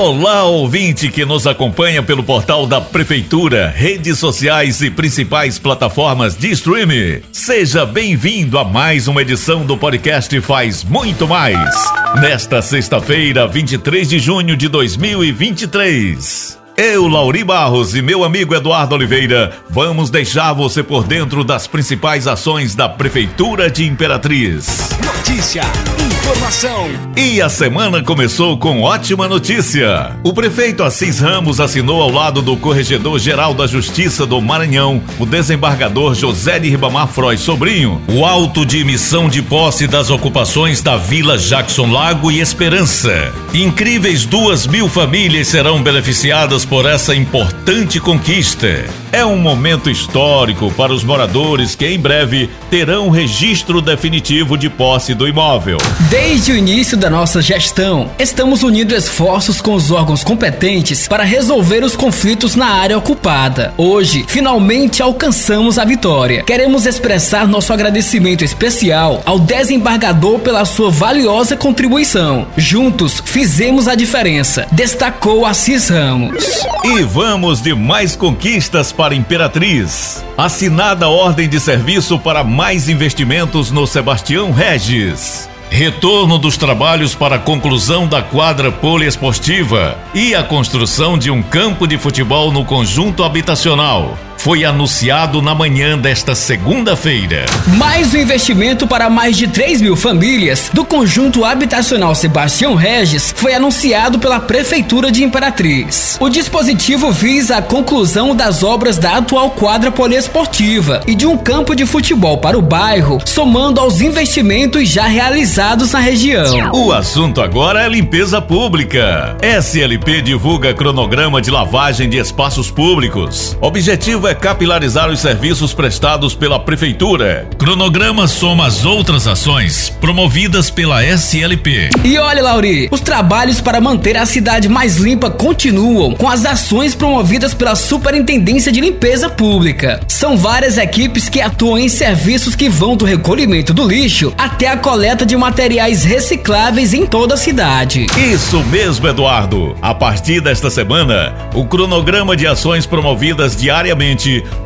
Olá, ouvinte que nos acompanha pelo portal da Prefeitura, redes sociais e principais plataformas de streaming. Seja bem-vindo a mais uma edição do podcast Faz Muito Mais. Nesta sexta-feira, 23 de junho de 2023. Eu, Lauri Barros e meu amigo Eduardo Oliveira, vamos deixar você por dentro das principais ações da Prefeitura de Imperatriz. Notícia, informação. E a semana começou com ótima notícia. O prefeito Assis Ramos assinou ao lado do Corregedor-Geral da Justiça do Maranhão, o desembargador José de Ribamar Frois Sobrinho, o auto de emissão de posse das ocupações da Vila Jackson Lago e Esperança. Incríveis duas mil famílias serão beneficiadas por essa importante conquista. É um momento histórico para os moradores que em breve terão registro definitivo de posse do imóvel. Desde o início da nossa gestão, estamos unindo esforços com os órgãos competentes para resolver os conflitos na área ocupada. Hoje, finalmente alcançamos a vitória. Queremos expressar nosso agradecimento especial ao desembargador pela sua valiosa contribuição. Juntos, fizemos a diferença, destacou Assis Ramos. E vamos de mais conquistas para Imperatriz. Assinada ordem de serviço para mais investimentos no Sebastião Regis. Retorno dos trabalhos para a conclusão da quadra poliesportiva e a construção de um campo de futebol no conjunto habitacional foi anunciado na manhã desta segunda-feira. Mais um investimento para mais de 3 mil famílias do conjunto habitacional Sebastião Regis foi anunciado pela Prefeitura de Imperatriz. O dispositivo visa a conclusão das obras da atual quadra poliesportiva e de um campo de futebol para o bairro, somando aos investimentos já realizados na região. O assunto agora é limpeza pública. SLP divulga cronograma de lavagem de espaços públicos. Objetivo é é capilarizar os serviços prestados pela Prefeitura. Cronograma soma as outras ações promovidas pela SLP. E olha, Lauri, os trabalhos para manter a cidade mais limpa continuam com as ações promovidas pela Superintendência de Limpeza Pública. São várias equipes que atuam em serviços que vão do recolhimento do lixo até a coleta de materiais recicláveis em toda a cidade. Isso mesmo, Eduardo. A partir desta semana, o cronograma de ações promovidas diariamente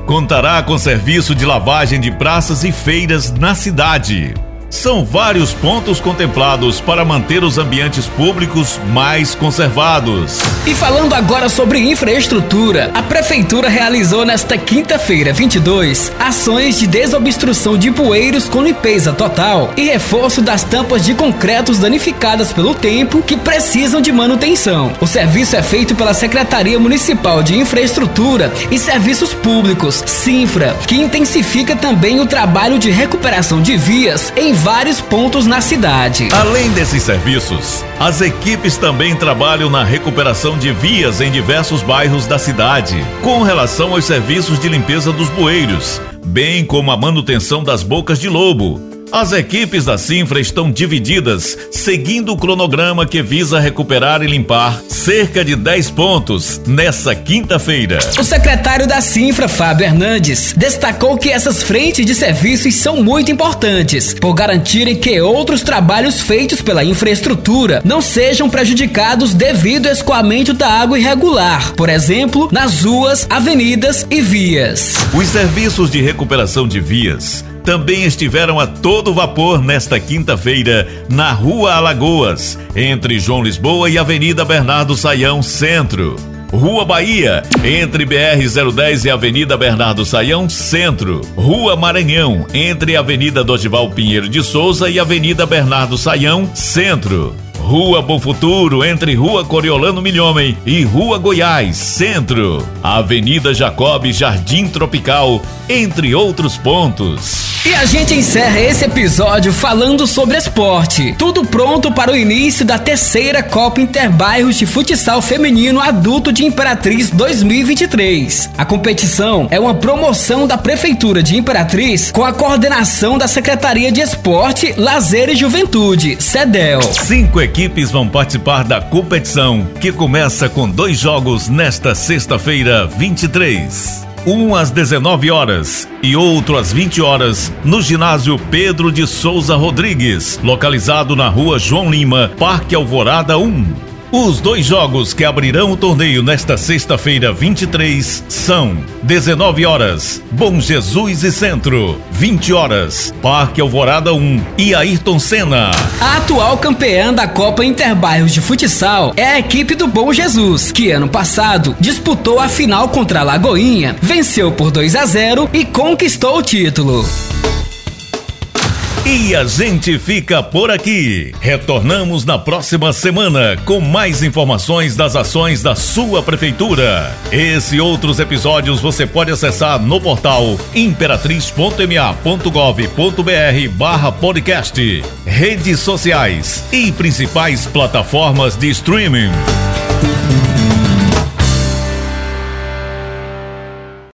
contará com serviço de lavagem de praças e feiras na cidade. São vários pontos contemplados para manter os ambientes públicos mais conservados. E falando agora sobre infraestrutura, a Prefeitura realizou nesta quinta-feira, 22, ações de desobstrução de bueiros com limpeza total e reforço das tampas de concretos danificadas pelo tempo que precisam de manutenção. O serviço é feito pela Secretaria Municipal de Infraestrutura e Serviços Públicos, Sinfra, que intensifica também o trabalho de recuperação de vias em vários pontos na cidade. Além desses serviços, as equipes também trabalham na recuperação de vias em diversos bairros da cidade, com relação aos serviços de limpeza dos bueiros, bem como a manutenção das bocas de lobo as equipes da Sinfra estão divididas, seguindo o cronograma que visa recuperar e limpar cerca de 10 pontos nessa quinta-feira. O secretário da Sinfra, Fábio Hernandes, destacou que essas frentes de serviços são muito importantes, por garantirem que outros trabalhos feitos pela infraestrutura não sejam prejudicados devido ao escoamento da água irregular, por exemplo, nas ruas, avenidas e vias. Os serviços de recuperação de vias também estiveram a todo vapor nesta quinta-feira na Rua Alagoas, entre João Lisboa e Avenida Bernardo Saião Centro. Rua Bahia, entre BR-010 e Avenida Bernardo Saião, Centro. Rua Maranhão, entre Avenida Dodival Pinheiro de Souza e Avenida Bernardo Saião, Centro. Rua Bom Futuro, entre Rua Coriolano Milhomem e Rua Goiás, Centro. Avenida Jacob Jardim Tropical, entre outros pontos. E a gente encerra esse episódio falando sobre esporte. Tudo pronto para o início da terceira Copa Interbairros de Futsal Feminino Adulto de Imperatriz 2023. A competição é uma promoção da Prefeitura de Imperatriz com a coordenação da Secretaria de Esporte, Lazer e Juventude, CEDEL. Cinco equipes vão participar da competição, que começa com dois jogos nesta sexta-feira, 23. Um às 19 horas e outro às 20 horas no ginásio Pedro de Souza Rodrigues, localizado na rua João Lima, Parque Alvorada 1. Os dois jogos que abrirão o torneio nesta sexta-feira 23 são 19 horas, Bom Jesus e Centro, 20 horas, Parque Alvorada 1 e Ayrton Senna. A atual campeã da Copa Interbairros de Futsal é a equipe do Bom Jesus, que ano passado disputou a final contra a Lagoinha, venceu por 2 a 0 e conquistou o título. E a gente fica por aqui. Retornamos na próxima semana com mais informações das ações da sua prefeitura. Esse e outros episódios você pode acessar no portal imperatriz.ma.gov.br barra podcast, redes sociais e principais plataformas de streaming.